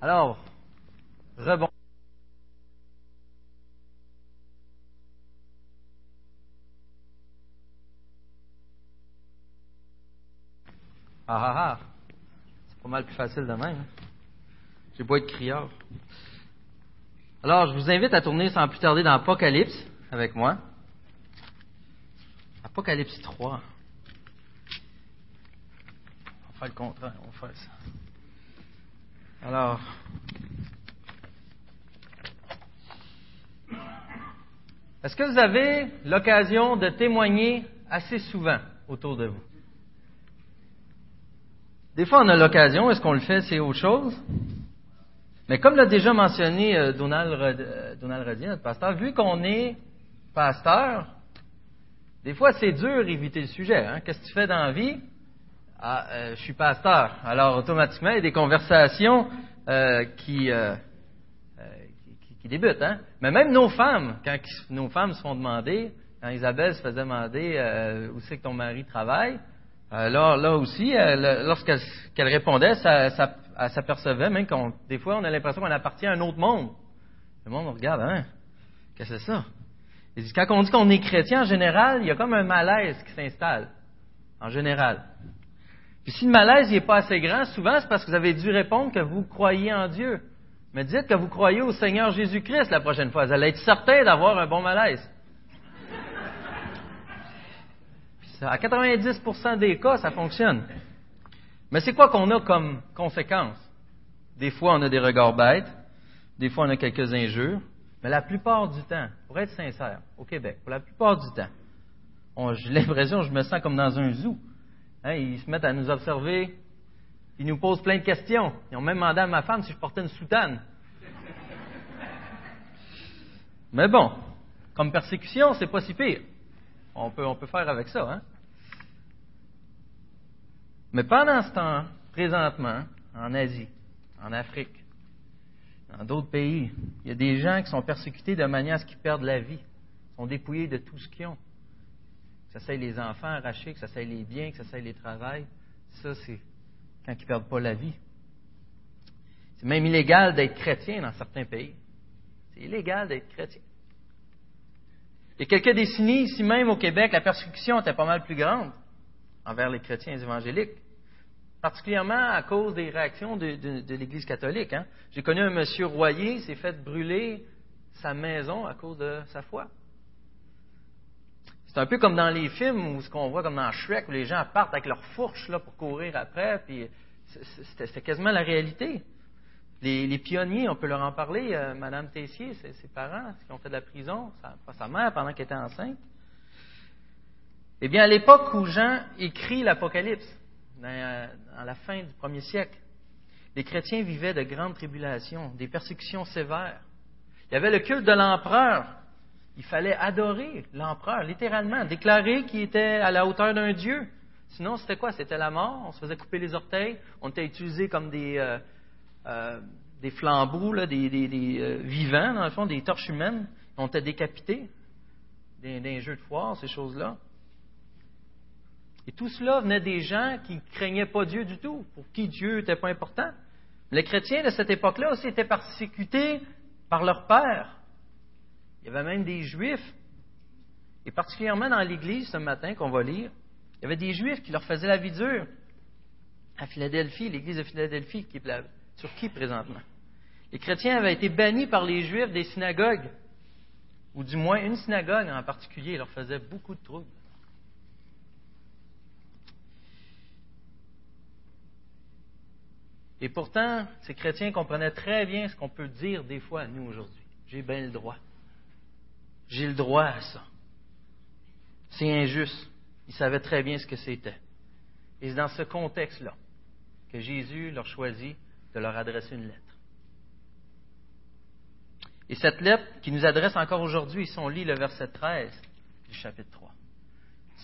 Alors, rebond. Ah ah ah, c'est pas mal plus facile de même. Hein. J'ai beau être criard. Alors, je vous invite à tourner sans plus tarder dans Apocalypse avec moi. Apocalypse 3. On va faire le contraire, on va faire ça. Alors, est-ce que vous avez l'occasion de témoigner assez souvent autour de vous? Des fois, on a l'occasion, est-ce qu'on le fait, c'est autre chose? Mais comme l'a déjà mentionné euh, Donald, euh, Donald notre pasteur, vu qu'on est pasteur, des fois c'est dur d'éviter le sujet. Hein? Qu'est-ce que tu fais dans la vie? Ah, euh, je suis pasteur. Alors automatiquement, il y a des conversations qui, qui, débutent. Hein? Mais même nos femmes, quand nos femmes se font demander, quand Isabelle se faisait demander où c'est que ton mari travaille, alors là aussi, lorsqu'elle répondait, ça, elle s'apercevait même qu'on, des fois, on a l'impression qu'on appartient à un autre monde. Le monde, on regarde, hein? Qu'est-ce que c'est ça? Quand on dit qu'on est chrétien, en général, il y a comme un malaise qui s'installe. En général. Puis si le malaise n'est pas assez grand, souvent, c'est parce que vous avez dû répondre que vous croyez en Dieu. Mais dites que vous croyez au Seigneur Jésus-Christ la prochaine fois. Vous allez être certain d'avoir un bon malaise. à 90% des cas, ça fonctionne. Mais c'est quoi qu'on a comme conséquence? Des fois, on a des regards bêtes, des fois, on a quelques injures, mais la plupart du temps, pour être sincère, au Québec, pour la plupart du temps, j'ai l'impression que je me sens comme dans un zoo. Hein, ils se mettent à nous observer, ils nous posent plein de questions. Ils ont même demandé à ma femme si je portais une soutane. Mais bon, comme persécution, c'est pas si pire. On peut, on peut faire avec ça. Hein? Mais pendant ce temps, présentement, en Asie, en Afrique, dans d'autres pays, il y a des gens qui sont persécutés de manière à ce qu'ils perdent la vie, sont dépouillés de tout ce qu'ils ont. Que ça soit les enfants arrachés, que ça soit les biens, que ça soit les travails. Ça, c'est quand ils ne perdent pas la vie. C'est même illégal d'être chrétien dans certains pays. C'est illégal d'être chrétien. Il y a quelques décennies, ici même au Québec, la persécution était pas mal plus grande envers les chrétiens évangéliques, particulièrement à cause des réactions de, l'Église catholique. Hein. J'ai connu un monsieur Royer, s'est fait brûler sa maison à cause de sa foi. C'est un peu comme dans les films ou ce qu'on voit comme dans Shrek où les gens partent avec leur fourche là, pour courir après, puis c'était quasiment la réalité. Les, pionniers, on peut leur en parler, euh, Madame Tessier, ses, parents qui ont fait de la prison, sa, mère pendant qu'elle était enceinte. Eh bien, à l'époque où Jean écrit l'Apocalypse, dans, la fin du premier siècle, les chrétiens vivaient de grandes tribulations, des persécutions sévères. Il y avait le culte de l'empereur. Il fallait adorer l'empereur, littéralement, déclarer qu'il était à la hauteur d'un dieu. Sinon, c'était quoi? C'était la mort. On se faisait couper les orteils. On était utilisé comme des, euh, euh, des flambeaux, des, euh, vivants, dans le fond, des torches humaines. On était décapités. Des, des jeux de foire, ces choses-là. Et tout cela venait des gens qui ne craignaient pas Dieu du tout, pour qui Dieu n'était pas important. Les chrétiens de cette époque-là aussi étaient persécutés par leur père. Il y avait même des juifs, et particulièrement dans l'Église ce matin qu'on va lire, il y avait des juifs qui leur faisaient la vie dure. À Philadelphie, l'Église de Philadelphie, qui est la Turquie présentement? Les chrétiens avaient été bannis par les juifs des synagogues, ou du moins une synagogue en particulier leur faisait beaucoup de troubles. Et pourtant, ces chrétiens comprenaient très bien ce qu'on peut dire des fois à nous aujourd'hui. J'ai bien le droit. J'ai le droit à ça. C'est injuste. Ils savaient très bien ce que c'était. Et c'est dans ce contexte-là que Jésus leur choisit de leur adresser une lettre. Et cette lettre qui nous adresse encore aujourd'hui, si on lit le verset 13 du chapitre 3.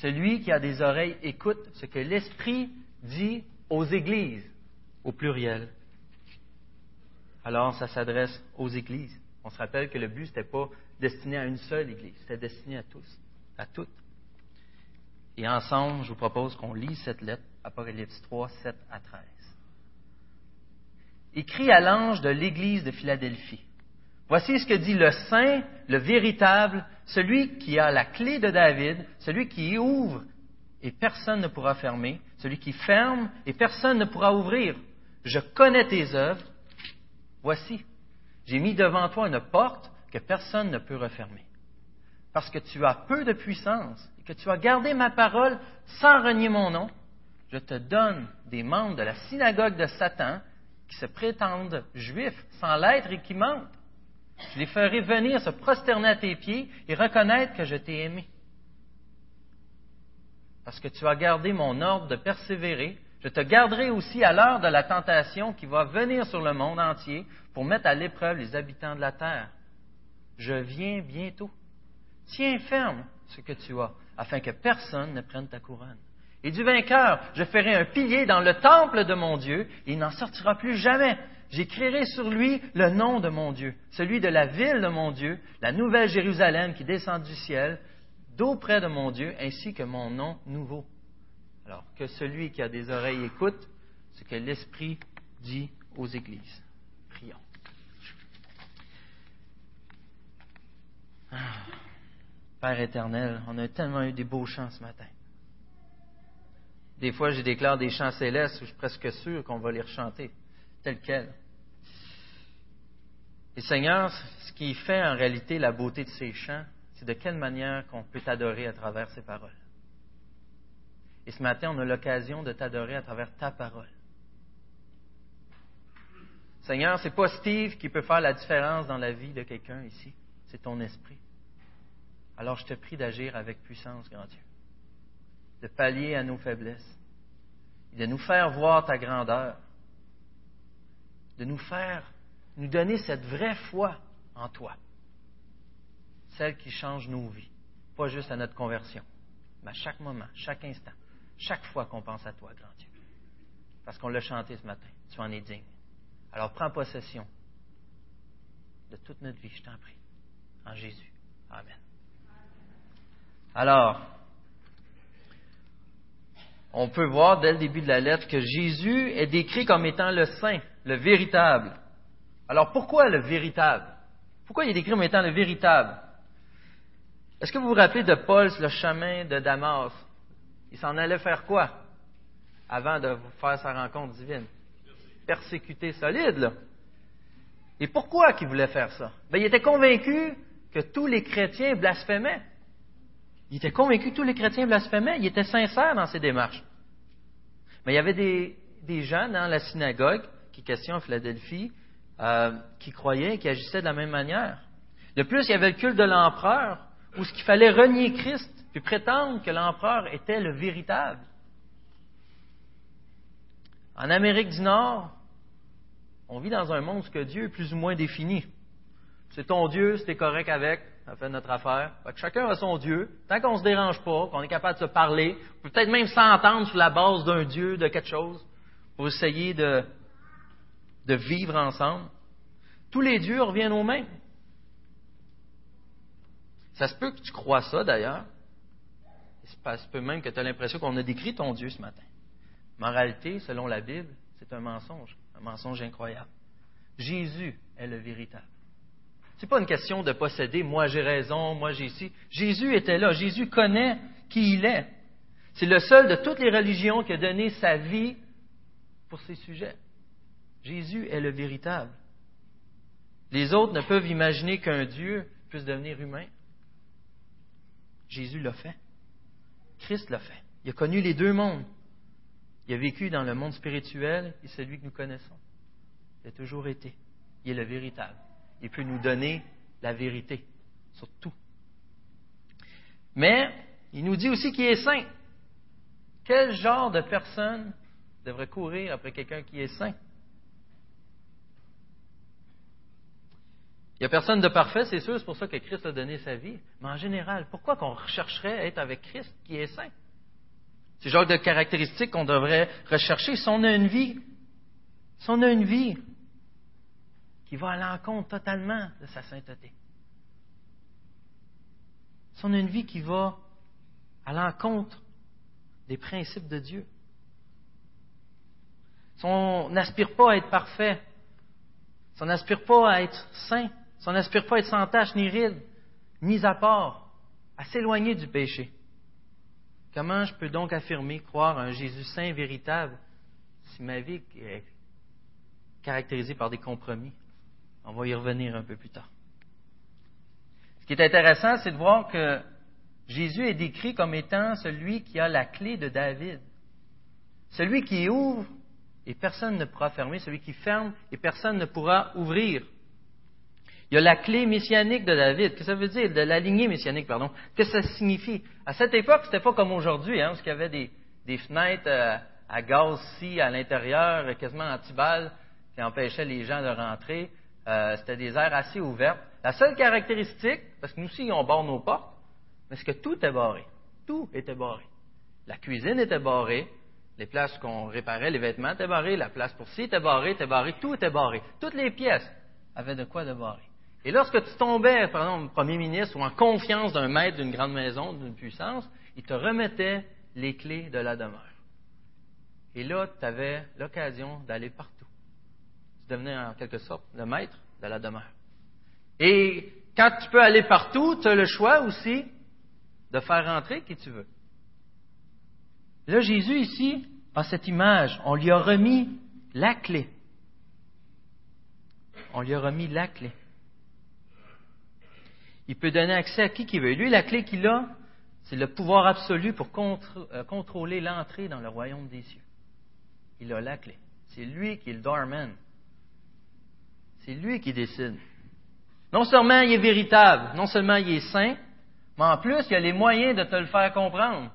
Celui qui a des oreilles écoute ce que l'Esprit dit aux églises au pluriel. Alors, ça s'adresse aux églises. On se rappelle que le but, ce n'était pas destiné à une seule église, c'était destiné à tous, à toutes. Et ensemble, je vous propose qu'on lise cette lettre, Apocalypse 3, 7 à 13. écrit à l'ange de l'Église de Philadelphie. Voici ce que dit le saint, le véritable, celui qui a la clé de David, celui qui ouvre et personne ne pourra fermer, celui qui ferme et personne ne pourra ouvrir. Je connais tes œuvres. Voici, j'ai mis devant toi une porte que personne ne peut refermer. Parce que tu as peu de puissance et que tu as gardé ma parole sans renier mon nom, je te donne des membres de la synagogue de Satan qui se prétendent juifs sans l'être et qui mentent. Je les ferai venir se prosterner à tes pieds et reconnaître que je t'ai aimé. Parce que tu as gardé mon ordre de persévérer, je te garderai aussi à l'heure de la tentation qui va venir sur le monde entier pour mettre à l'épreuve les habitants de la terre. Je viens bientôt. Tiens ferme ce que tu as, afin que personne ne prenne ta couronne. Et du vainqueur, je ferai un pilier dans le temple de mon Dieu, et il n'en sortira plus jamais. J'écrirai sur lui le nom de mon Dieu, celui de la ville de mon Dieu, la nouvelle Jérusalem qui descend du ciel, d'auprès de mon Dieu, ainsi que mon nom nouveau. Alors, que celui qui a des oreilles écoute ce que l'Esprit dit aux églises. Prions. Ah. Père éternel, on a tellement eu des beaux chants ce matin. Des fois, je déclare des chants célestes où je suis presque sûr qu'on va les rechanter, tels quels. Et Seigneur, ce qui fait en réalité la beauté de ces chants, c'est de quelle manière qu'on peut t'adorer à travers ces paroles. Et ce matin, on a l'occasion de t'adorer à travers ta parole. Seigneur, ce n'est pas Steve qui peut faire la différence dans la vie de quelqu'un ici, c'est ton esprit. Alors je te prie d'agir avec puissance, grand Dieu, de pallier à nos faiblesses, de nous faire voir ta grandeur, de nous faire, nous donner cette vraie foi en toi, celle qui change nos vies, pas juste à notre conversion, mais à chaque moment, chaque instant, chaque fois qu'on pense à toi, grand Dieu. Parce qu'on l'a chanté ce matin, tu en es digne. Alors prends possession de toute notre vie, je t'en prie. En Jésus. Amen. Alors, on peut voir dès le début de la lettre que Jésus est décrit comme étant le saint, le véritable. Alors pourquoi le véritable? Pourquoi il est décrit comme étant le véritable? Est-ce que vous vous rappelez de Paul le chemin de Damas? Il s'en allait faire quoi avant de faire sa rencontre divine? Persécuter solide, là. Et pourquoi qu'il voulait faire ça? Ben, Il était convaincu que tous les chrétiens blasphémaient. Il était convaincu que tous les chrétiens blasphémaient. Il était sincère dans ses démarches. Mais il y avait des, gens dans la synagogue, qui question à Philadelphie, euh, qui croyaient et qui agissaient de la même manière. De plus, il y avait le culte de l'empereur, où ce qu'il fallait renier Christ, puis prétendre que l'empereur était le véritable. En Amérique du Nord, on vit dans un monde où Dieu est plus ou moins défini. C'est ton Dieu, c'est correct avec, ça fait notre affaire. chacun a son Dieu. Tant qu'on ne se dérange pas, qu'on est capable de se parler, peut-être même s'entendre sur la base d'un Dieu, de quelque chose, pour essayer de, de vivre ensemble. Tous les dieux reviennent au même. Ça se peut que tu crois ça d'ailleurs. Ça se peut même que tu as l'impression qu'on a décrit ton Dieu ce matin. Réalité, selon la Bible, c'est un mensonge, un mensonge incroyable. Jésus est le véritable. Ce n'est pas une question de posséder moi j'ai raison, moi j'ai ici. Jésus était là. Jésus connaît qui il est. C'est le seul de toutes les religions qui a donné sa vie pour ces sujets. Jésus est le véritable. Les autres ne peuvent imaginer qu'un Dieu puisse devenir humain. Jésus l'a fait. Christ l'a fait. Il a connu les deux mondes. Il a vécu dans le monde spirituel et celui que nous connaissons. Il a toujours été. Il est le véritable il peut nous donner la vérité sur tout. Mais il nous dit aussi qu'il est saint. Quel genre de personne devrait courir après quelqu'un qui est saint? N'y a personne de parfait, c'est sûr, c'est pour ça que Christ a donné sa vie. Mais en général, pourquoi qu'on rechercherait à être avec Christ qui est saint? C'est le genre de caractéristiques qu'on devrait rechercher. Si on a une vie, si on a une vie qui va à l'encontre totalement de sa sainteté. Si on a une vie qui va à l'encontre des principes de Dieu, si on n'aspire pas à être parfait, Si on n'aspire pas à être saint, si on n'aspire pas à être sans tache ni ride, mis à part, à s'éloigner du péché, comment je peux donc affirmer croire à un Jésus saint véritable si ma vie est caractérisée par des compromis? On va y revenir un peu plus tard. Ce qui est intéressant, c'est de voir que Jésus est décrit comme étant celui qui a la clé de David. Celui qui ouvre et personne ne pourra fermer, celui qui ferme et personne ne pourra ouvrir. Il y a la clé messianique de David. Qu'est-ce que ça veut dire? De la lignée messianique, pardon. Qu'est-ce que ça signifie? À cette époque, c'était pas comme aujourd'hui, hein, parce qu'il y avait des, fenêtres euh, à gaz si à l'intérieur, quasiment anti-balles, qui empêchaient les gens de rentrer. Euh, c'était des aires assez ouvertes. La seule caractéristique, parce que nous aussi, on barre nos portes, mais c'est que tout est barré. Tout était barré. La cuisine était barrée, les places qu'on réparait, les vêtements étaient barrés, la place pour ci était barrée, était barrée, tout était barré. Toutes les pièces avaient de quoi de barrer. Et lorsque tu tombais, par exemple, premier ministre ou en confiance d'un maître d'une grande maison, d'une puissance, il te remettait les clés de la demeure. Et là, tu avais l'occasion d'aller partout. Tu devenais en quelque sorte le maître de la demeure. Et quand tu peux aller partout, tu as le choix aussi de faire rentrer qui tu veux. Là, Jésus, ici, a cette image. On lui a remis la clé. On lui a remis la clé. Il peut donner accès à qui qu'il veut. Lui, la clé qu'il a, c'est le pouvoir absolu pour euh, contrôler l'entrée dans le royaume des cieux. Il a la clé. C'est lui qui est le doorman. C'est lui qui décide. Non seulement il est véritable, non seulement il est saint, mais en plus, il a les moyens de te le faire comprendre.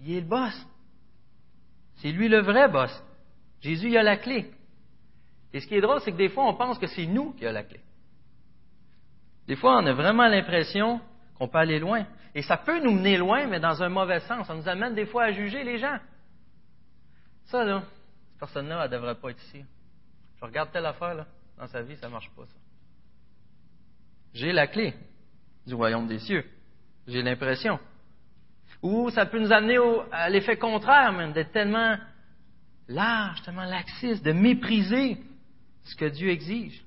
Il est le boss. C'est lui le vrai boss. Jésus, il a la clé. Et ce qui est drôle, c'est que des fois, on pense que c'est nous qui avons la clé. Des fois, on a vraiment l'impression qu'on peut aller loin. Et ça peut nous mener loin, mais dans un mauvais sens. Ça nous amène des fois à juger les gens. Ça, là, cette personne-là, elle ne devrait pas être ici. Je regarde telle affaire, là, dans sa vie, ça ne marche pas, ça. J'ai la clé du royaume des cieux. J'ai l'impression. Ou ça peut nous amener à l'effet contraire, même, d'être tellement large, tellement laxiste, de mépriser ce que Dieu exige.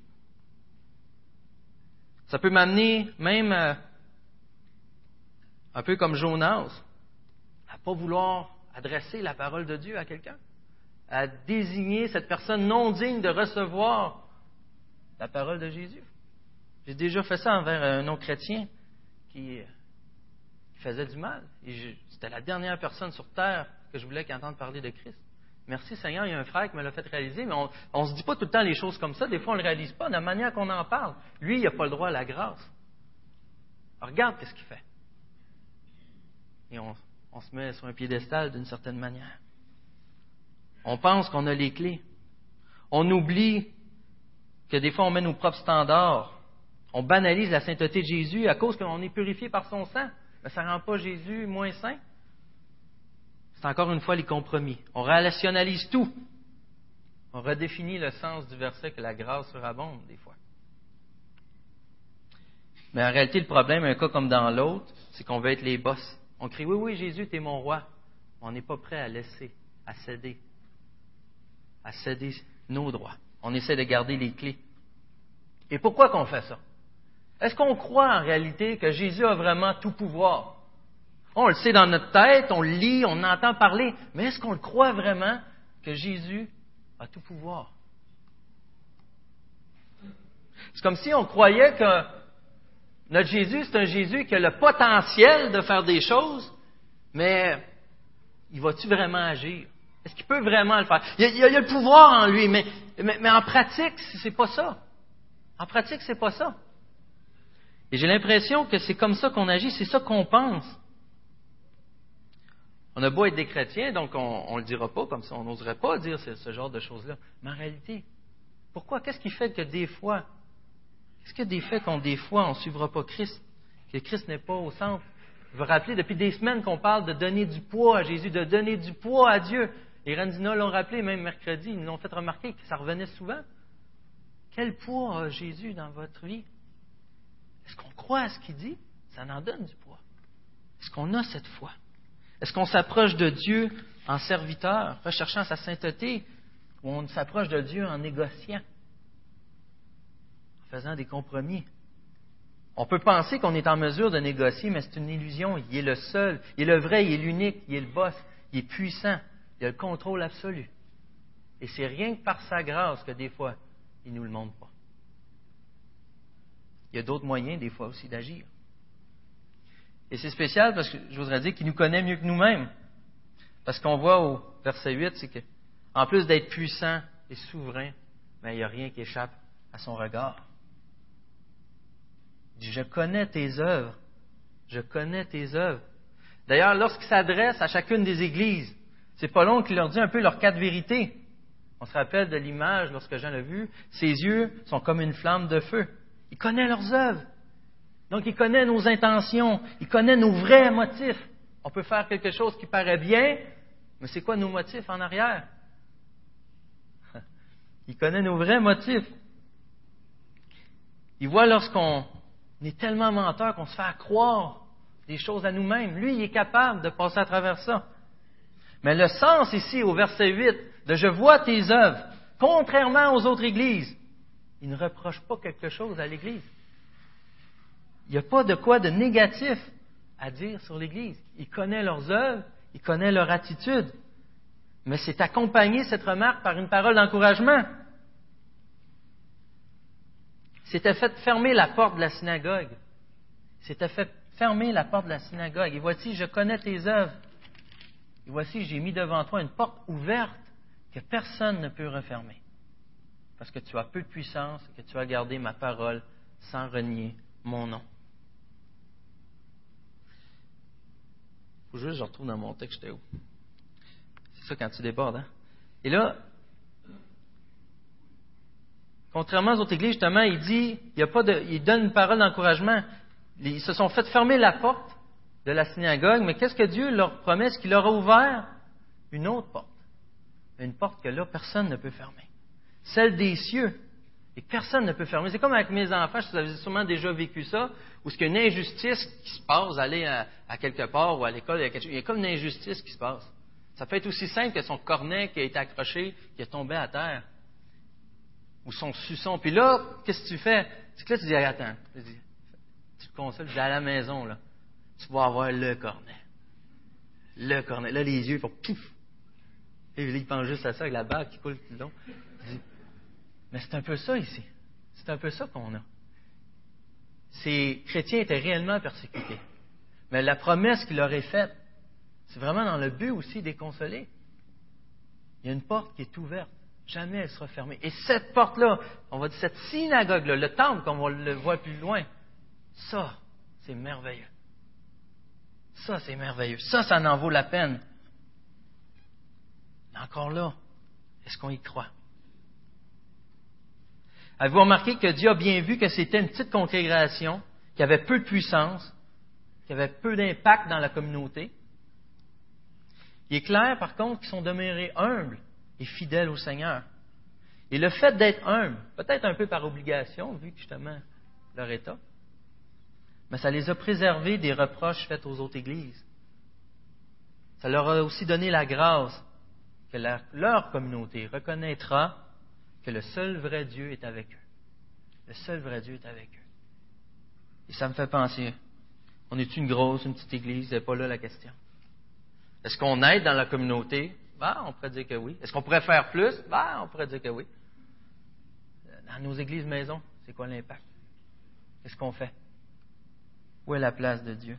Ça peut m'amener même, euh, un peu comme Jonas, à ne pas vouloir adresser la parole de Dieu à quelqu'un, à désigner cette personne non digne de recevoir la parole de Jésus. J'ai déjà fait ça envers un non-chrétien qui faisait du mal. C'était la dernière personne sur terre que je voulais qu'il entende parler de Christ. Merci Seigneur, il y a un frère qui me l'a fait réaliser, mais on ne se dit pas tout le temps les choses comme ça. Des fois, on ne le réalise pas de la manière qu'on en parle. Lui, il n'a pas le droit à la grâce. regarde ce qu'il fait. Et on, on se met sur un piédestal d'une certaine manière. On pense qu'on a les clés. On oublie que des fois, on met nos propres standards. On banalise la sainteté de Jésus à cause qu'on est purifié par son sang mais ça ne rend pas Jésus moins saint. C'est encore une fois les compromis. On rationalise tout. On redéfinit le sens du verset que la grâce surabonde des fois. Mais en réalité, le problème, un cas comme dans l'autre, c'est qu'on veut être les boss. On crie Oui, oui, Jésus, tu es mon roi. On n'est pas prêt à laisser, à céder, à céder nos droits. On essaie de garder les clés. Et pourquoi qu'on fait ça? Est-ce qu'on croit en réalité que Jésus a vraiment tout pouvoir? On le sait dans notre tête, on le lit, on entend parler, mais est-ce qu'on le croit vraiment que Jésus a tout pouvoir? C'est comme si on croyait que notre Jésus, c'est un Jésus qui a le potentiel de faire des choses, mais il va-tu vraiment agir? Est-ce qu'il peut vraiment le faire? Il y a, le pouvoir en lui, mais, mais, en pratique, c'est pas ça. En pratique, c'est pas ça. Et j'ai l'impression que c'est comme ça qu'on agit, c'est ça qu'on pense. On a beau être des chrétiens, donc on le dira pas comme ça, on n'oserait pas dire ce, genre de choses-là. Mais en réalité, pourquoi? Qu'est-ce qui fait que des fois, qu'est-ce qui des faits qu'on des fois on ne suivra pas Christ, que Christ n'est pas au centre? Vous vous rappelez, depuis des semaines qu'on parle de donner du poids à Jésus, de donner du poids à Dieu. Les Randina l'ont rappelé, même mercredi, ils nous ont fait remarquer que ça revenait souvent. Quel poids a Jésus dans votre vie? Est-ce qu'on croit à ce qu'il dit? Ça en donne du poids. Est-ce qu'on a cette foi? Est-ce qu'on s'approche de Dieu en serviteur, recherchant sa sainteté, ou on s'approche de Dieu en négociant? faisant des compromis? On peut penser qu'on est en mesure de négocier, mais c'est une illusion. Il est le seul, il est le vrai, il est l'unique, il est le boss, il est puissant, il a le contrôle absolu. Et c'est rien que par sa grâce que des fois, il ne nous le montre pas. Il y a d'autres moyens, des fois aussi, d'agir. Et c'est spécial parce que je voudrais dire qu'il nous connaît mieux que nous-mêmes. Parce qu'on voit au verset 8, c'est qu'en plus d'être puissant et souverain, il n'y a rien qui échappe à son regard. Il dit, je connais tes œuvres. Je connais tes œuvres. D'ailleurs, lorsqu'il s'adresse à chacune des églises, c'est pas long qu'il leur dit un peu leurs quatre vérités. On se rappelle de l'image lorsque Jean l'a vu. Ses yeux sont comme une flamme de feu. Il connaît leurs œuvres. Donc, il connaît nos intentions. Il connaît nos vrais motifs. On peut faire quelque chose qui paraît bien, mais c'est quoi nos motifs en arrière? Il connaît nos vrais motifs. Il voit lorsqu'on est tellement menteur qu'on se fait croire des choses à nous-mêmes. Lui, il est capable de passer à travers ça. Mais le sens ici, au verset 8, de Je vois tes œuvres, contrairement aux autres églises, il ne reproche pas quelque chose à l'Église. Il n'y a pas de quoi de négatif à dire sur l'Église. Il connaît leurs œuvres, il connaît leur attitude. Mais c'est accompagné, cette remarque, par une parole d'encouragement. C'était fait fermer la porte de la synagogue. C'était fait fermer la porte de la synagogue. Et voici, je connais tes œuvres. Et voici, j'ai mis devant toi une porte ouverte que personne ne peut refermer. Parce que tu as peu de puissance et que tu as gardé ma parole sans renier mon nom. Juste je retrouve dans mon texte, j'étais où? C'est ça quand tu débordes, hein? Et là, contrairement aux autres églises, justement, il dit, il, y a pas de, il donne une parole d'encouragement. Ils se sont fait fermer la porte de la synagogue, mais qu'est-ce que Dieu leur promet? Est-ce qu'il leur a ouvert une autre porte? Une porte que là, personne ne peut fermer. Celle des cieux. Et personne ne peut fermer. C'est comme avec mes enfants, vous avez sûrement déjà vécu ça, où il y a une injustice qui se passe, aller à, quelque part ou à l'école, il y a comme une injustice qui se passe. Ça peut être aussi simple que son cornet qui a été accroché, qui est tombé à terre. Ou son suçon. Puis là, qu'est-ce que tu fais? C'est que là, tu dis, attends, tu te consoles, tu dis à la maison, là, tu vas avoir le cornet. Le cornet. Là, les yeux font pouf. Et il pense juste à ça avec la bague qui coule tout le long. Mais c'est un peu ça ici. C'est un peu ça qu'on a. Ces chrétiens étaient réellement persécutés. Mais la promesse qu'il leur est faite, c'est vraiment dans le but aussi des consoler. Il y a une porte qui est ouverte. Jamais elle sera fermée. Et cette porte-là, on va dire cette synagogue-là, le temple, comme on le voit plus loin, ça, c'est merveilleux. Ça, c'est merveilleux. Ça, ça en vaut la peine. Encore là, est-ce qu'on y croit? Avez-vous remarqué que Dieu a bien vu que c'était une petite congrégation, qui avait peu de puissance, qui avait peu d'impact dans la communauté? Il est clair, par contre, qu'ils sont demeurés humbles et fidèles au Seigneur. Et le fait d'être humble, peut-être un peu par obligation, vu justement leur état, mais ça les a préservés des reproches faits aux autres églises. Ça leur a aussi donné la grâce que leur, communauté reconnaîtra que le seul vrai Dieu est avec eux. Le seul vrai Dieu est avec eux. Et ça me fait penser, on est une grosse, une petite église, c'est pas là la question. Est-ce qu'on aide dans la communauté? Ben, on pourrait dire que oui. Est-ce qu'on pourrait faire plus? Ben, on pourrait dire que oui. Dans nos églises maisons, c'est quoi l'impact? Qu'est-ce qu'on fait? Où est la place de Dieu?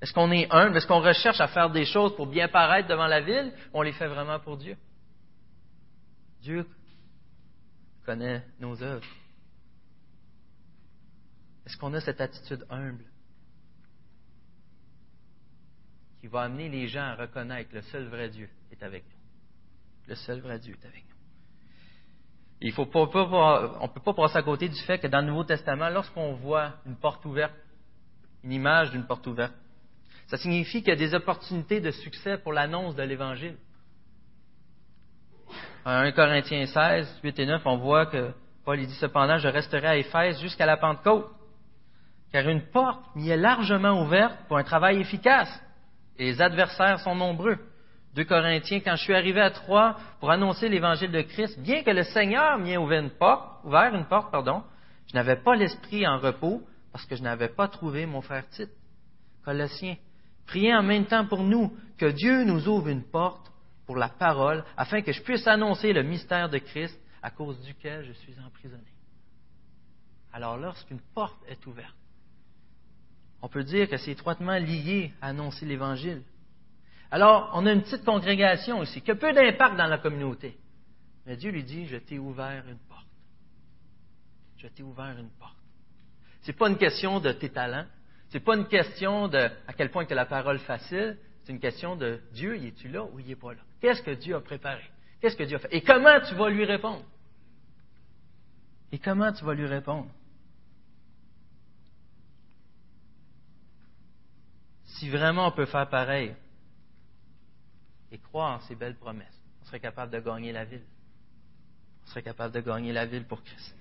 Est-ce qu'on est humble? Est-ce qu'on recherche à faire des choses pour bien paraître devant la ville? On les fait vraiment pour Dieu? Dieu connaît nos œuvres? Est-ce qu'on a cette attitude humble qui va amener les gens à reconnaître que le seul vrai Dieu est avec nous? Le seul vrai Dieu est avec nous. Il faut pas, on ne peut pas passer à côté du fait que dans le Nouveau Testament, lorsqu'on voit une porte ouverte, une image d'une porte ouverte. Ça signifie qu'il y a des opportunités de succès pour l'annonce de l'Évangile. En 1 Corinthiens 16, 8 et 9, on voit que Paul dit cependant, je resterai à Éphèse jusqu'à la Pentecôte, car une porte m'y est largement ouverte pour un travail efficace, et les adversaires sont nombreux. 2 Corinthiens, quand je suis arrivé à Troyes pour annoncer l'Évangile de Christ, bien que le Seigneur m'y ait ouvert une porte, ouvert une porte, pardon, Je n'avais pas l'esprit en repos parce que je n'avais pas trouvé mon frère Tite. Colossiens, priez en même temps pour nous que Dieu nous ouvre une porte pour la parole afin que je puisse annoncer le mystère de Christ à cause duquel je suis emprisonné. Alors lorsqu'une porte est ouverte, on peut dire que c'est étroitement lié à annoncer l'Évangile. Alors, on a une petite congrégation aussi, qui a peu d'impact dans la communauté. Mais Dieu lui dit, je t'ai ouvert une porte. Je t'ai ouvert une porte. Ce n'est pas une question de tes talents. Ce n'est pas une question de à quel point as la parole facile. C'est une question de Dieu, y es-tu là ou il n'est pas là? Qu'est-ce que Dieu a préparé? Qu'est-ce que Dieu a fait? Et comment tu vas lui répondre? Et comment tu vas lui répondre? Si vraiment on peut faire pareil et croire en ces belles promesses, on serait capable de gagner la ville. On serait capable de gagner la ville pour Christ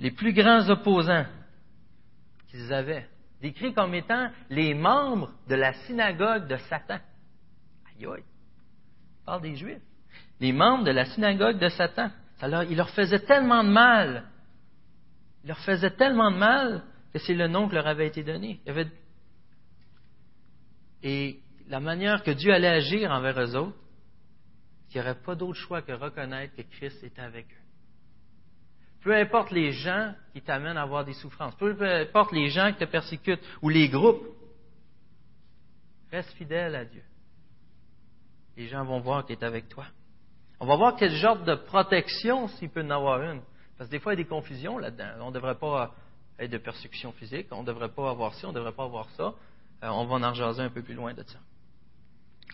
les plus grands opposants qu'ils avaient, décrits comme étant les membres de la synagogue de Satan. Aïe aïe. Parle des Juifs. Les membres de la synagogue de Satan. Ça leur, il leur faisait tellement de mal. Il leur faisait tellement de mal que c'est le nom qui leur avait été donné. Et la manière que Dieu allait agir envers eux autres, il n'y aurait pas d'autre choix que reconnaître que Christ était avec eux. Peu importe les gens qui t'amènent à avoir des souffrances, peu importe les gens qui te persécutent ou les groupes, reste fidèle à Dieu. Les gens vont voir qu'il est avec toi. On va voir quel genre de protection, s'il peut en avoir une. Parce que des fois, il y a des confusions là-dedans. On ne devrait pas être de persécution physique, on ne devrait pas avoir ci, on ne devrait pas avoir ça. Euh, on va en rejaser un peu plus loin de ça.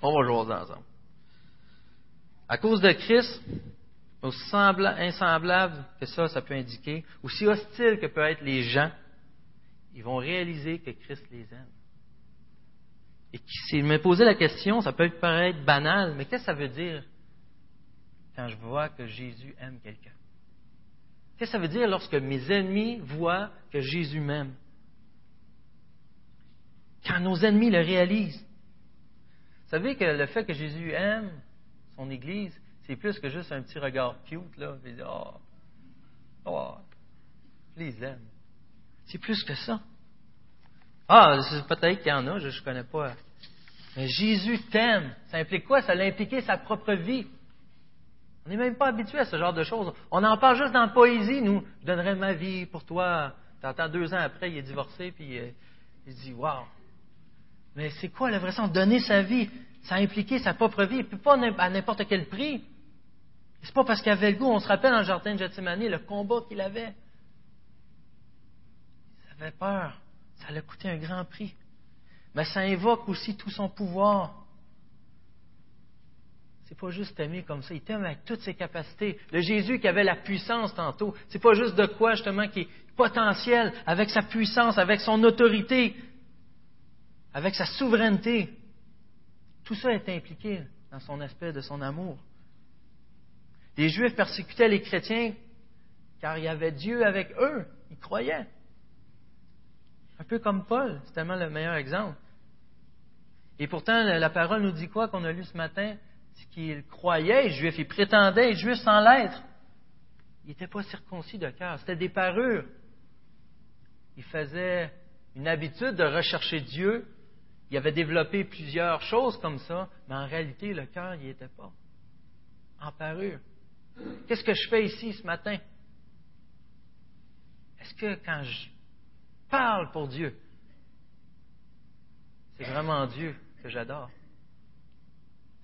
On va jouer ensemble. À cause de Christ, aussi insemblable que ça, ça peut indiquer, aussi hostile que peuvent être les gens, ils vont réaliser que Christ les aime. Et s'il me posait la question, ça peut paraître banal, mais qu'est-ce que ça veut dire quand je vois que Jésus aime quelqu'un? Qu'est-ce que ça veut dire lorsque mes ennemis voient que Jésus m'aime? Quand nos ennemis le réalisent. Vous savez que le fait que Jésus aime son Église, c'est plus que juste un petit regard cute, là. Puis, oh, oh, je les aime. C'est plus que ça. Ah, peut-être qu'il y en a, je ne connais pas. Mais Jésus t'aime. Ça implique quoi? Ça l'impliquer sa propre vie. On n'est même pas habitué à ce genre de choses. On en parle juste dans la poésie, nous. Je donnerais ma vie pour toi. T'entends deux ans après, il est divorcé, puis euh, il dit Waouh! Mais c'est quoi la vraie sens? Donner sa vie, ça a impliqué sa propre vie, et puis pas à n'importe quel prix. C'est pas parce qu'il avait le goût. On se rappelle dans le jardin de Gethsemane le combat qu'il avait. Il avait peur. Ça lui a coûté un grand prix. Mais ça invoque aussi tout son pouvoir. C'est pas juste aimer comme ça. Il t'aime avec toutes ses capacités. Le Jésus qui avait la puissance tantôt, c'est pas juste de quoi justement qui est potentiel, avec sa puissance, avec son autorité, avec sa souveraineté. Tout ça est impliqué dans son aspect de son amour. Les Juifs persécutaient les chrétiens car il y avait Dieu avec eux. Ils croyaient. Un peu comme Paul, c'est tellement le meilleur exemple. Et pourtant, la parole nous dit quoi qu'on a lu ce matin? C'est qu'ils croyaient, Juifs, ils prétendaient être Juifs sans l'être. Ils n'étaient pas circoncis de cœur, c'était des parures. Ils faisaient une habitude de rechercher Dieu. Ils avaient développé plusieurs choses comme ça, mais en réalité, le cœur n'y était pas. En parure. Qu'est-ce que je fais ici ce matin? Est-ce que quand je parle pour Dieu, c'est vraiment Dieu que j'adore?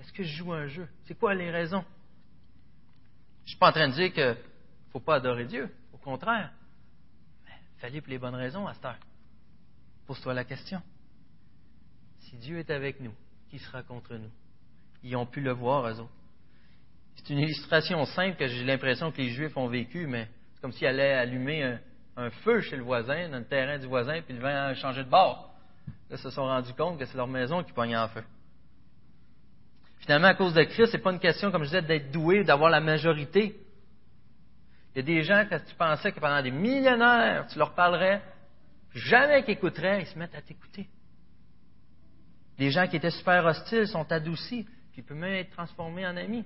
Est-ce que je joue un jeu? C'est quoi les raisons? Je ne suis pas en train de dire qu'il ne faut pas adorer Dieu. Au contraire. Mais fallait pour les bonnes raisons heure. Pose-toi la question. Si Dieu est avec nous, qui sera contre nous? Ils ont pu le voir, eux autres. C'est une illustration simple que j'ai l'impression que les Juifs ont vécu, mais c'est comme s'ils allaient allumer un, feu chez le voisin, dans le terrain du voisin, puis le vent a changé de bord. Là, ils se sont rendus compte que c'est leur maison qui pognait en feu. Finalement, à cause de Christ, c'est pas une question, comme je disais, d'être doué, d'avoir la majorité. Il y a des gens, que tu pensais que pendant des millénaires, tu leur parlerais, jamais qu'ils écouteraient, ils se mettent à t'écouter. Des gens qui étaient super hostiles sont adoucis, puis ils peuvent même être transformés en amis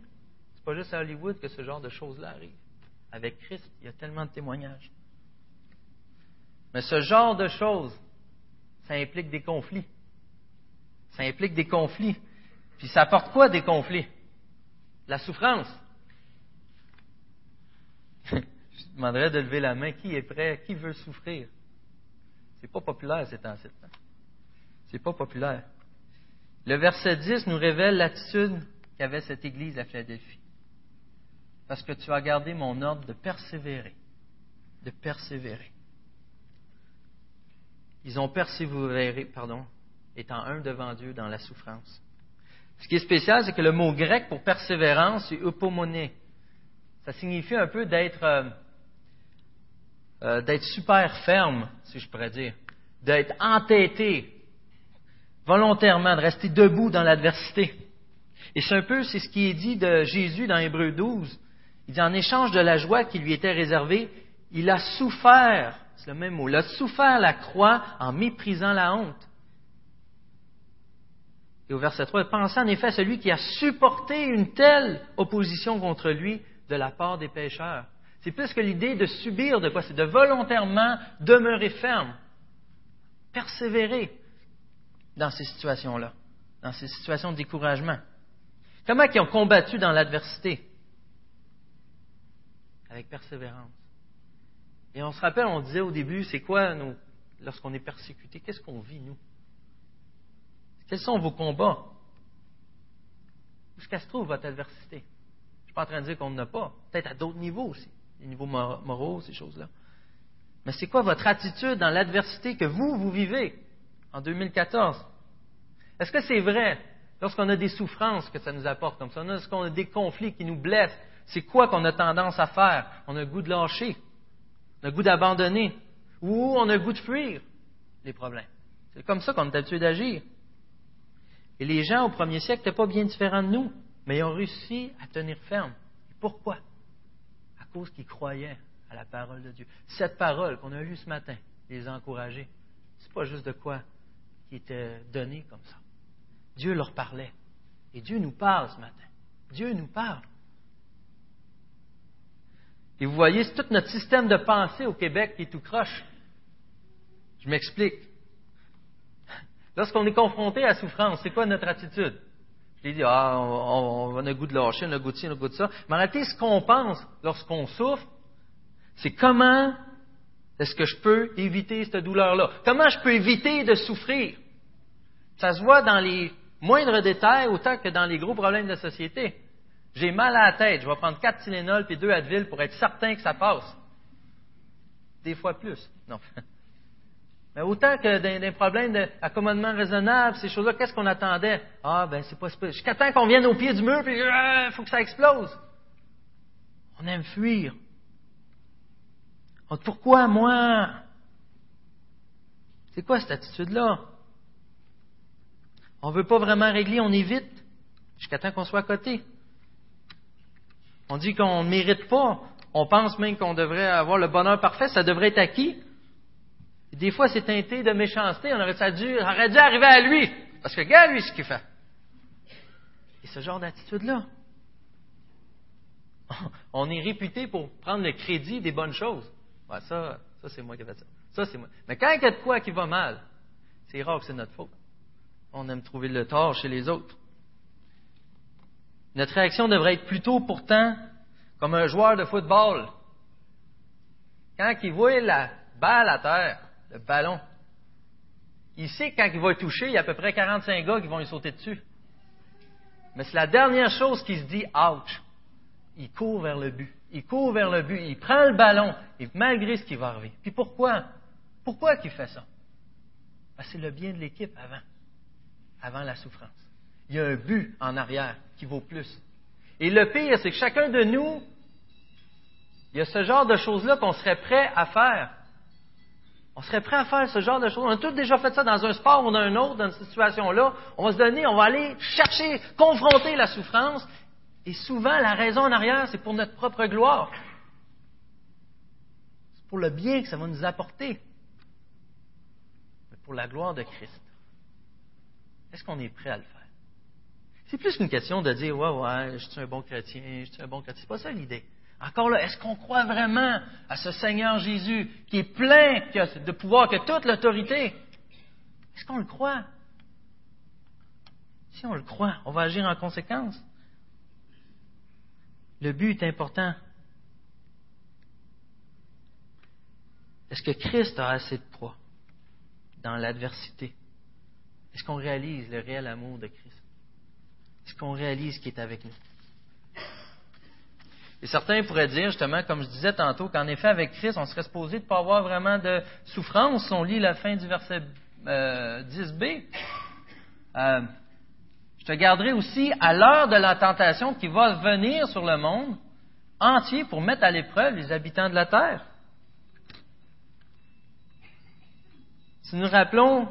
pas juste à Hollywood que ce genre de choses-là arrive. avec Christ. Il y a tellement de témoignages. Mais ce genre de choses, ça implique des conflits. Ça implique des conflits. Puis ça apporte quoi des conflits? La souffrance. Je demanderais de lever la main. Qui est prêt? Qui veut souffrir? C'est pas populaire ces temps-ci. C'est pas populaire. Le verset 10 nous révèle l'attitude qu'avait cette église à Philadelphie. Parce que tu as gardé mon ordre de persévérer. De persévérer. Ils ont persévéré, pardon, étant un devant Dieu dans la souffrance. Ce qui est spécial, c'est que le mot grec pour persévérance, c'est eupomoné. Ça signifie un peu d'être euh, euh, d'être super ferme, si je pourrais dire, d'être entêté volontairement, de rester debout dans l'adversité. Et c'est un peu, c'est ce qui est dit de Jésus dans Hébreu 12. Il dit en échange de la joie qui lui était réservée, il a souffert c'est le même mot. Il a souffert la croix en méprisant la honte. Et au verset 3, pensez en effet à celui qui a supporté une telle opposition contre lui de la part des pécheurs. C'est plus que l'idée de subir de quoi, c'est de volontairement demeurer ferme, persévérer dans ces situations-là, dans ces situations de découragement. Comment ils ont combattu dans l'adversité? Avec persévérance. Et on se rappelle, on disait au début, c'est quoi, lorsqu'on est persécuté, qu'est-ce qu'on vit, nous? Quels sont vos combats? Qu'elle se trouve, votre adversité? Je suis pas en train de dire qu'on n'a pas. Peut-être à d'autres niveaux aussi, les niveaux moraux, ces choses-là. Mais c'est quoi votre attitude dans l'adversité que vous, vous vivez en 2014? Est-ce que c'est vrai, lorsqu'on a des souffrances que ça nous apporte comme ça, lorsqu'on a des conflits qui nous blessent, c'est quoi qu'on a tendance à faire? On a le goût de lâcher. On a le goût d'abandonner ou on a le goût de fuir les problèmes. C'est comme ça qu'on est habitué d'agir. Et les gens au premier siècle n'étaient pas bien différents de nous, mais ils ont réussi à tenir ferme. pourquoi? À cause qu'ils croyaient à la parole de Dieu. Cette parole qu'on a lue ce matin, les encourager, c'est pas juste de quoi qui était donné comme ça. Dieu leur parlait. Et Dieu nous parle ce matin. Dieu nous parle. Et vous voyez, c'est tout notre système de pensée au Québec qui est tout croche. Je m'explique. Lorsqu'on est confronté à la souffrance, c'est quoi notre attitude? Je dit, ah, on, a le goût de lâcher, on a goût de ci, on a goût de ça. Mais en réalité, ce qu'on pense lorsqu'on souffre, c'est comment est-ce que je peux éviter cette douleur-là? Comment je peux éviter de souffrir? Ça se voit dans les moindres détails autant que dans les gros problèmes de la société. J'ai mal à la tête, je vais prendre quatre Tylenol puis deux Advil pour être certain que ça passe. Des fois plus. Non. Mais autant que des, problèmes d'accommodement raisonnable, ces choses-là, qu'est-ce qu'on attendait? Ah, ben, c'est pas, jusqu'à temps qu'on vienne au pied du mur, puis il ah, faut que ça explose. On aime fuir. pourquoi moi? C'est quoi cette attitude-là? On ne veut pas vraiment régler, on évite, jusqu'à temps qu'on soit à côté. On dit qu'on ne mérite pas. On pense même qu'on devrait avoir le bonheur parfait. Ça devrait être acquis. des fois, c'est teinté de méchanceté. On aurait, dû, arriver à lui. Parce que regarde lui ce qu'il fait. Et ce genre d'attitude-là. On est réputé pour prendre le crédit des bonnes choses. ça, ça c'est moi qui ai fait ça. Ça, c'est moi. Mais quand il y a de quoi qui va mal, c'est rare que c'est notre faute. On aime trouver le tort chez les autres. Notre réaction devrait être plutôt pourtant comme un joueur de football. Quand il voit la balle à terre, le ballon, il sait que quand il va le toucher, il y a à peu près 45 gars qui vont lui sauter dessus. Mais c'est la dernière chose qu'il se dit, ouch. Il court vers le but. Il court vers le but. Il prend le ballon. Et malgré ce qui va arriver. Puis pourquoi? Pourquoi qu'il fait ça? c'est le bien de l'équipe avant. Avant la souffrance il y a un but en arrière qui vaut plus. Et le pire, c'est que chacun de nous, il y a ce genre de choses-là qu'on serait prêt à faire. On serait prêt à faire ce genre de choses. On a tous déjà fait ça dans un sport ou dans un autre, dans cette situation-là. On va se donner, on va aller chercher, confronter la souffrance. Et souvent, la raison en arrière, c'est pour notre propre gloire. C'est pour le bien que ça va nous apporter. Mais pour la gloire de Christ. Est-ce qu'on est prêt à le faire? C'est plus qu'une question de dire, ouais, ouais, je suis un bon chrétien, je suis un bon chrétien. C'est pas ça l'idée. Encore là, est-ce qu'on croit vraiment à ce Seigneur Jésus qui est plein de pouvoir, qui a toute l'autorité? Est-ce qu'on le croit? Si on le croit, on va agir en conséquence. Le but est important. Est-ce que Christ a assez de poids dans l'adversité? Est-ce qu'on réalise le réel amour de Christ? Est-ce qu'on réalise qu'il est avec nous? Et certains pourraient dire, justement, comme je disais tantôt, qu'en effet, avec Christ, on serait supposé de ne pas avoir vraiment de souffrance. On lit la fin du verset 10b. Euh, euh, je te garderai aussi à l'heure de la tentation qui va venir sur le monde entier pour mettre à l'épreuve les habitants de la terre. Si nous rappelons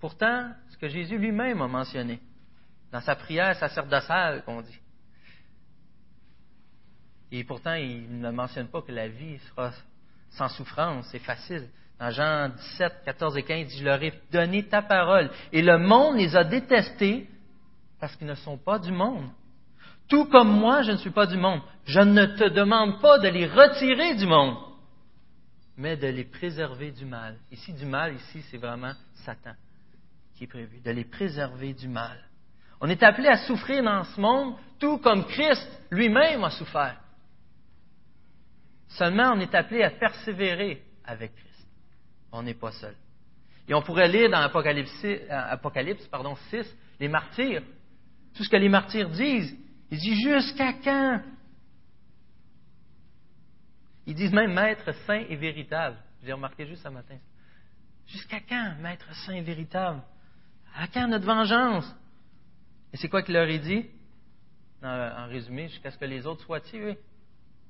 pourtant ce que Jésus lui-même a mentionné dans sa prière sacerdotale, qu'on dit. Et pourtant, il ne mentionne pas que la vie sera sans souffrance, c'est facile. Dans Jean 17, 14 et 15, il dit, je leur ai donné ta parole. Et le monde les a détestés parce qu'ils ne sont pas du monde. Tout comme moi, je ne suis pas du monde. Je ne te demande pas de les retirer du monde, mais de les préserver du mal. Ici, du mal, ici, c'est vraiment Satan qui est prévu, de les préserver du mal. On est appelé à souffrir dans ce monde, tout comme Christ lui-même a souffert. Seulement, on est appelé à persévérer avec Christ. On n'est pas seul. Et on pourrait lire dans Apocalypse, Apocalypse pardon, 6 les martyrs. Tout ce que les martyrs disent. Ils disent jusqu'à quand? Ils disent même Maître saint et véritable. J'ai remarqué juste ce matin. Jusqu'à quand, Maître saint et véritable? À quand notre vengeance? Et c'est quoi qu'il leur est dit? En résumé, jusqu'à ce que les autres soient tués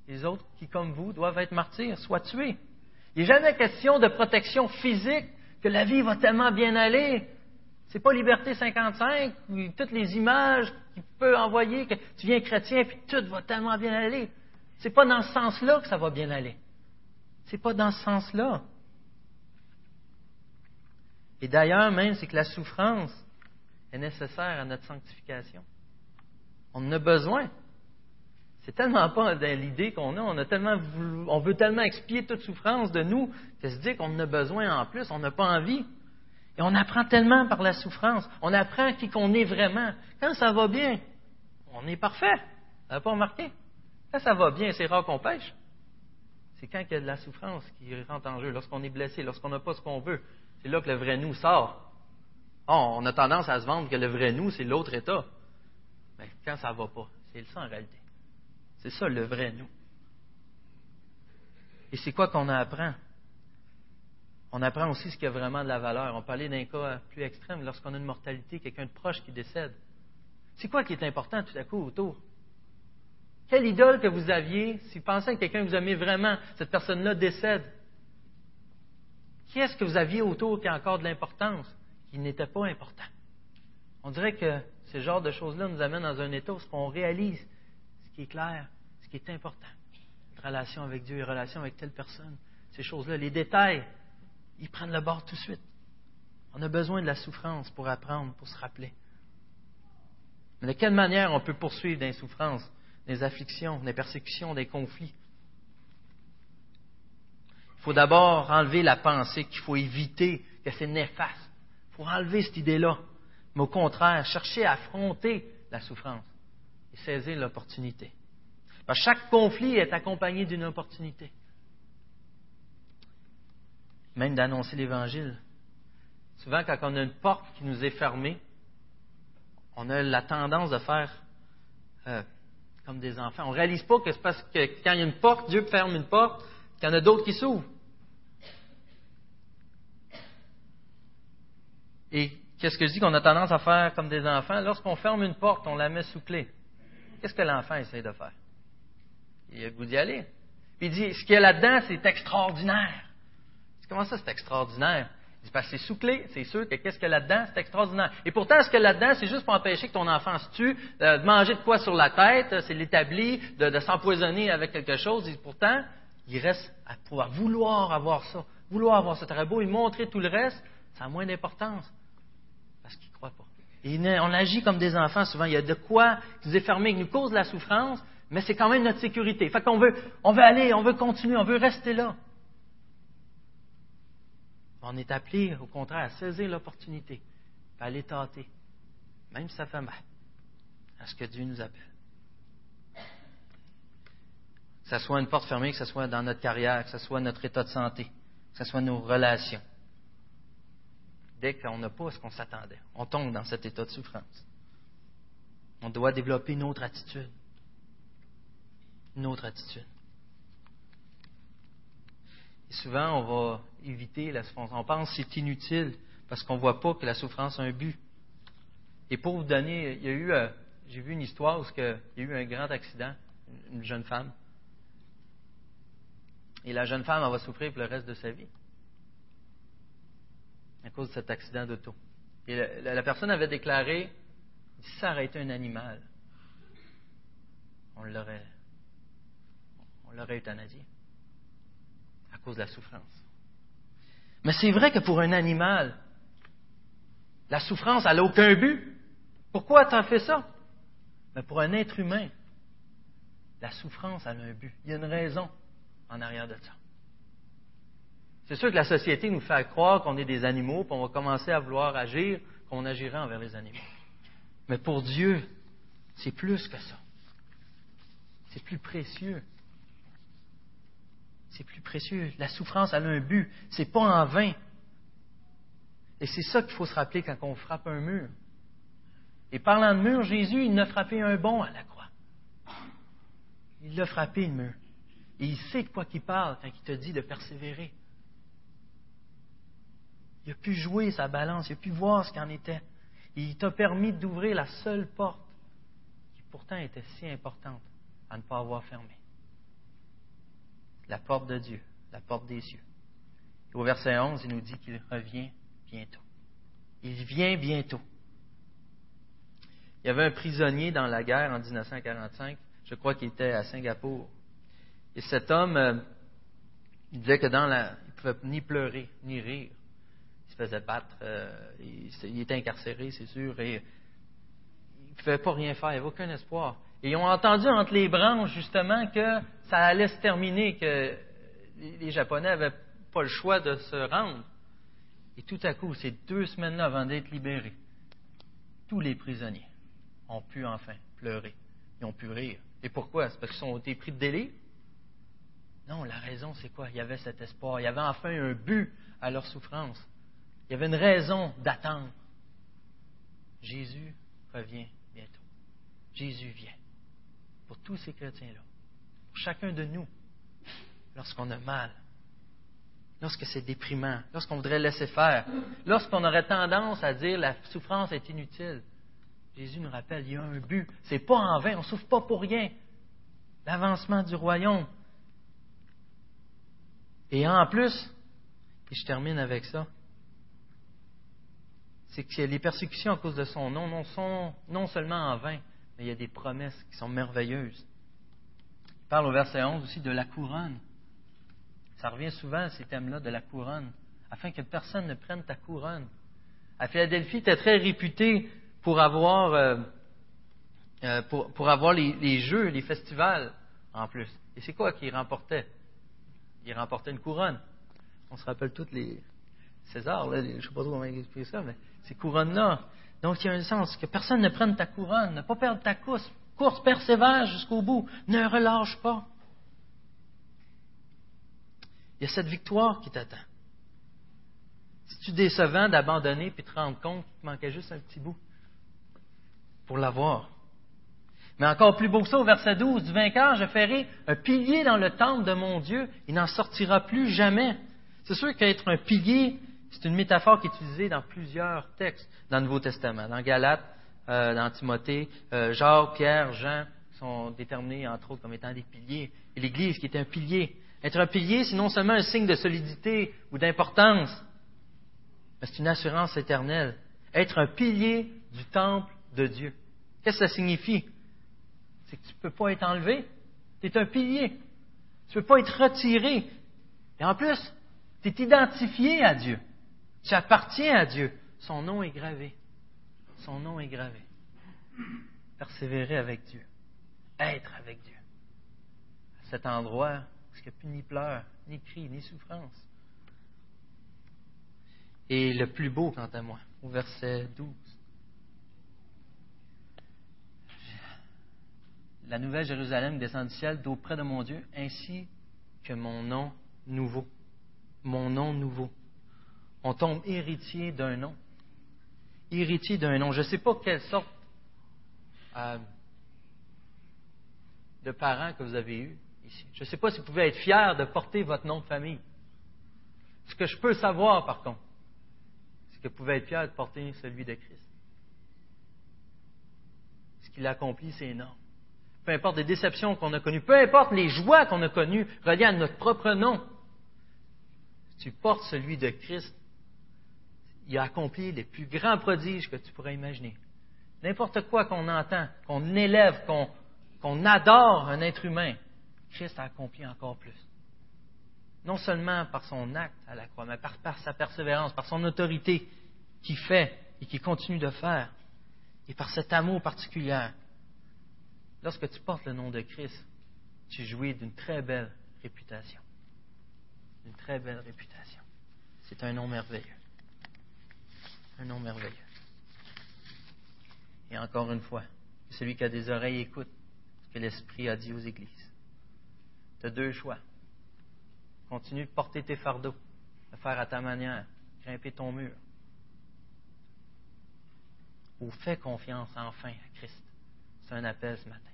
les autres qui, comme vous, doivent être martyrs, soient tués. Il n'est jamais question de protection physique, que la vie va tellement bien aller. C'est pas Liberté 55, où toutes les images qu'il peut envoyer, que tu viens chrétien, puis tout va tellement bien aller. C'est pas dans ce sens-là que ça va bien aller. C'est pas dans ce sens-là. Et d'ailleurs, même, c'est que la souffrance est nécessaire à notre sanctification. On en a besoin. C'est tellement pas l'idée qu'on a. On, a tellement on veut tellement expier toute souffrance de nous que se dit qu'on en a besoin en plus, on n'a pas envie. Et on apprend tellement par la souffrance. On apprend qui qu'on est vraiment. Quand ça va bien, on est parfait. Vous n'avez pas remarqué? Quand ça va bien, c'est rare qu'on pêche. C'est quand il y a de la souffrance qui rentre en jeu, lorsqu'on est blessé, lorsqu'on n'a pas ce qu'on veut. C'est là que le vrai nous sort. Oh, on a tendance à se vendre que le vrai nous, c'est l'autre état. Mais quand ça ne va pas, c'est ça en réalité. C'est ça le vrai nous. Et c'est quoi qu'on apprend? On apprend aussi ce qui a vraiment de la valeur. On parlait d'un cas plus extrême, lorsqu'on a une mortalité, quelqu'un de proche qui décède. C'est quoi qui est important tout à coup autour? Quelle idole que vous aviez, si vous pensez que quelqu'un que vous aimez vraiment, cette personne-là décède, qui est-ce que vous aviez autour qui a encore de l'importance, qui n'était pas important? On dirait que ce genre de choses-là nous amène dans un état où on réalise qui est clair, ce qui est important. Relation avec Dieu et relation avec telle personne. Ces choses-là, les détails, ils prennent le bord tout de suite. On a besoin de la souffrance pour apprendre, pour se rappeler. Mais de quelle manière on peut poursuivre des souffrances, des afflictions, des persécutions, des conflits? Il faut d'abord enlever la pensée qu'il faut éviter, que c'est néfaste. Faut enlever cette idée-là. Mais au contraire, chercher à affronter la souffrance saisir l'opportunité. chaque conflit est accompagné d'une opportunité. Même d'annoncer l'Évangile. Souvent, quand on a une porte qui nous est fermée, on a la tendance de faire euh, comme des enfants. On ne réalise pas que c'est parce que quand il y a une porte, Dieu ferme une porte, qu'il y en a d'autres qui s'ouvrent. Et qu'est-ce que je dis qu'on a tendance à faire comme des enfants? Lorsqu'on ferme une porte, on la met sous clé. Qu'est-ce que l'enfant essaie de faire? Il a le goût d'y aller. Puis il dit, ce qu'il y a là-dedans, c'est extraordinaire. Comment ça, c'est extraordinaire? Il dit, parce que c'est sous-clé, c'est sûr que qu'est-ce qu'il y a là-dedans, c'est extraordinaire. Et pourtant, ce qu'il y a là-dedans, c'est juste pour empêcher que ton enfant se tue, de manger de quoi sur la tête, c'est l'établi, de, s'empoisonner avec quelque chose. Et pourtant, il reste à pouvoir vouloir avoir ça, vouloir avoir ce beau, et montrer tout le reste, ça a moins d'importance. Parce qu'il ne croit pas. On agit comme des enfants souvent. Il y a de quoi qui nous est fermé, qui nous cause la souffrance, mais c'est quand même notre sécurité. Fait qu'on veut, on veut aller, on veut continuer, on veut rester là. On est appelé, au contraire, à saisir l'opportunité, à aller tâter, même si ça fait mal, à ce que Dieu nous appelle. Que ce soit une porte fermée, que ce soit dans notre carrière, que ce soit notre état de santé, que ce soit nos relations. Dès qu'on n'a pas ce qu'on s'attendait, on tombe dans cet état de souffrance. On doit développer une autre attitude. Une autre attitude. Et souvent, on va éviter la souffrance. On pense que c'est inutile parce qu'on ne voit pas que la souffrance a un but. Et pour vous donner, il y a eu, euh, j'ai vu une histoire où il y a eu un grand accident, une jeune femme. Et la jeune femme, elle va souffrir pour le reste de sa vie à cause de cet accident d'auto. Et la, personne avait déclaré, si ça aurait été un animal, on l'aurait, on l'aurait euthanasié à cause de la souffrance. Mais c'est vrai que pour un animal, la souffrance, n'a aucun but. Pourquoi tu as fait ça? Mais pour un être humain, la souffrance, a un but. Il y a une raison en arrière de ça. C'est sûr que la société nous fait croire qu'on est des animaux, puis on va commencer à vouloir agir qu'on agirait envers les animaux. Mais pour Dieu, c'est plus que ça. C'est plus précieux. C'est plus précieux. La souffrance, elle a un but. C'est pas en vain. Et c'est ça qu'il faut se rappeler quand on frappe un mur. Et parlant de mur, Jésus, il a frappé un bon à la croix. Il l'a frappé, le mur. Et il sait de quoi qu'il parle quand il te dit de persévérer. Il a pu jouer sa balance, il a pu voir ce qu'en était. il t'a permis d'ouvrir la seule porte qui pourtant était si importante à ne pas avoir fermée. La porte de Dieu, la porte des cieux. au verset 11, il nous dit qu'il revient bientôt. Il vient bientôt. Il y avait un prisonnier dans la guerre en 1945, je crois qu'il était à Singapour. Et cet homme, euh, il disait que dans la, il ne pouvait ni pleurer, ni rire. Il faisait battre, euh, il, était incarcéré, c'est sûr, et il ne pouvait pas rien faire, il n'avait aucun espoir. Et ils ont entendu entre les branches, justement, que ça allait se terminer, que les Japonais n'avaient pas le choix de se rendre. Et tout à coup, ces deux semaines-là avant d'être libérés, tous les prisonniers ont pu enfin pleurer. Ils ont pu rire. Et pourquoi? C'est parce qu'ils ont été pris de délire? Non, la raison, c'est quoi? Il y avait cet espoir. Il y avait enfin un but à leur souffrance. Il y avait une raison d'attendre. Jésus revient bientôt. Jésus vient. Pour tous ces chrétiens-là. Pour chacun de nous. Lorsqu'on a mal. Lorsque c'est déprimant. Lorsqu'on voudrait laisser faire. Lorsqu'on aurait tendance à dire la souffrance est inutile. Jésus nous rappelle, il y a un but. C'est pas en vain. On souffre pas pour rien. L'avancement du royaume. Et en plus, et je termine avec ça, c'est que les persécutions à cause de son nom sont non seulement en vain, mais il y a des promesses qui sont merveilleuses. Il parle au verset 11 aussi de la couronne. Ça revient souvent à ces thèmes-là de la couronne, afin que personne ne prenne ta couronne. À Philadelphie, tu es très réputé pour avoir, euh, euh, pour, avoir les, les, jeux, les festivals en plus. Et c'est quoi qu'il remportait? Il remportait une couronne. On se rappelle toutes les César, je ne sais pas trop comment expliquer ça, mais ces couronnes-là. Donc, il y a un sens que personne ne prenne ta couronne, ne pas perdre ta course. Course persévère jusqu'au bout, ne relâche pas. Il y a cette victoire qui t'attend. Si tu décevant d'abandonner puis te rendre compte qu'il te manquait juste un petit bout pour l'avoir, mais encore plus beau que ça, au verset 12, du vainqueur, je ferai un pilier dans le temple de mon Dieu, il n'en sortira plus jamais. C'est sûr qu'être un pilier, c'est une métaphore qui est utilisée dans plusieurs textes dans le Nouveau Testament. Dans Galates, euh, dans Timothée, euh, Jacques, Pierre, Jean sont déterminés, entre autres, comme étant des piliers. Et l'Église qui est un pilier. Être un pilier, c'est non seulement un signe de solidité ou d'importance, mais c'est une assurance éternelle. Être un pilier du temple de Dieu. Qu'est-ce que ça signifie? c'est que tu ne peux pas être enlevé. Tu es un pilier. Tu ne peux pas être retiré. Et en plus, tu es identifié à Dieu. Tu appartiens à Dieu. Son nom est gravé. Son nom est gravé. Persévérer avec Dieu. Être avec Dieu. cet endroit où il n'y a plus ni pleurs, ni cris, ni souffrance. Et le plus beau, quant à moi, au verset 12. La nouvelle Jérusalem descend du ciel d'auprès de mon Dieu, ainsi que mon nom nouveau. Mon nom nouveau. On tombe héritier d'un nom. Héritier d'un nom. Je ne sais pas quelle sorte euh, de parents que vous avez eu ici. Je ne sais pas si vous pouvez être fiers de porter votre nom de famille. Ce que je peux savoir, par contre, c'est que vous pouvez être fiers de porter celui de Christ. Ce qu'il a accompli, c'est énorme. Peu importe les déceptions qu'on a connues, peu importe les joies qu'on a connues reliées à notre propre nom, tu portes celui de Christ, il a accompli les plus grands prodiges que tu pourrais imaginer. N'importe quoi qu'on entend, qu'on élève, qu'on adore un être humain, Christ a accompli encore plus. Non seulement par son acte à la croix, mais par, sa persévérance, par son autorité qui fait et qui continue de faire, et par cet amour particulier. Lorsque tu portes le nom de Christ, tu jouis d'une très belle réputation. Une très belle réputation. C'est un nom merveilleux. Un nom merveilleux. Et encore une fois, celui qui a des oreilles écoute que l'Esprit a dit aux églises. Tu as deux choix. Continue de porter tes fardeaux, de faire à ta manière, grimper ton mur. Ou fais confiance enfin à Christ. C'est un appel ce matin.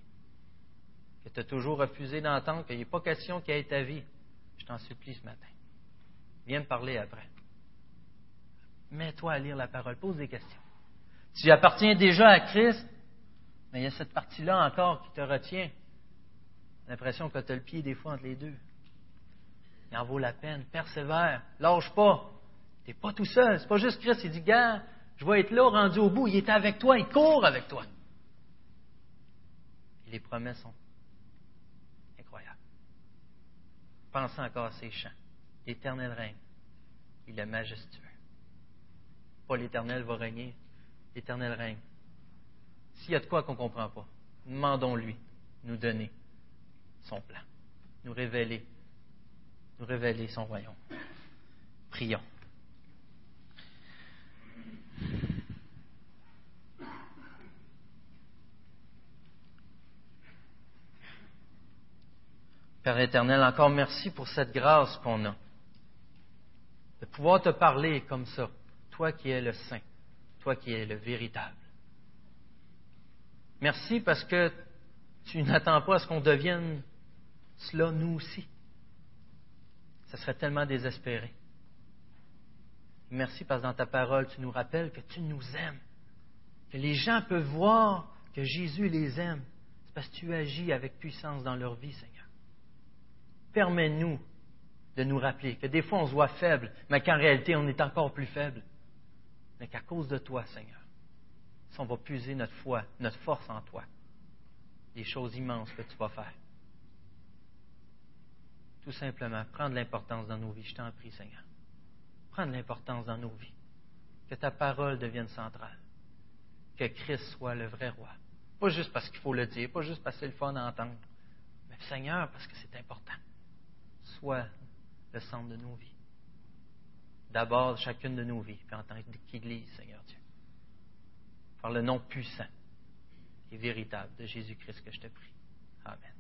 Que tu as toujours refusé d'entendre qu'il n'y a pas question qu'il y ait ta vie. Je t'en supplie ce matin. Viens me parler après. Mets-toi à lire la parole. Pose des questions. Tu appartiens déjà à Christ, mais il y a cette partie-là encore qui te retient. L'impression que tu as le pied des fois entre les deux. Il en vaut la peine. Persévère. Lâche pas. Tu n'es pas tout seul. C'est pas juste Christ. Il dit, gars, je vais être là, rendu au bout. Il est avec toi. Il court avec toi. Et les promesses sont incroyables. Pensez encore à ces chants. L'éternel règne. Il est majestueux. Pas l'éternel va régner. L'éternel règne. S'il y a de quoi qu'on ne comprend pas, demandons-lui nous donner son plan, nous révéler, nous révéler son royaume. Prions. Père éternel, encore merci pour cette grâce qu'on a. De pouvoir te parler comme ça, toi qui es le saint, toi qui es le véritable. Merci parce que tu n'attends pas à ce qu'on devienne cela nous aussi. Ça serait tellement désespéré. Merci parce que dans ta parole, tu nous rappelles que tu nous aimes. Que les gens peuvent voir que Jésus les aime. C'est parce que tu agis avec puissance dans leur vie, Seigneur. Permets-nous de nous rappeler que des fois on se voit faible, mais qu'en réalité on est encore plus faible. Mais qu'à cause de toi, Seigneur, si on va puiser notre foi, notre force en toi, les choses immenses que tu vas faire. Tout simplement, prendre l'importance dans nos vies. Je t'en prie, Seigneur. Prendre l'importance dans nos vies. Que ta parole devienne centrale. Que Christ soit le vrai roi. Pas juste parce qu'il faut le dire, pas juste parce que c'est le fun à entendre, mais Seigneur, parce que c'est important. Sois le centre de nos vies d'abord chacune de nos vies, puis en tant qu'Église, Seigneur Dieu. Par le nom puissant et véritable de Jésus-Christ que je te prie. Amen.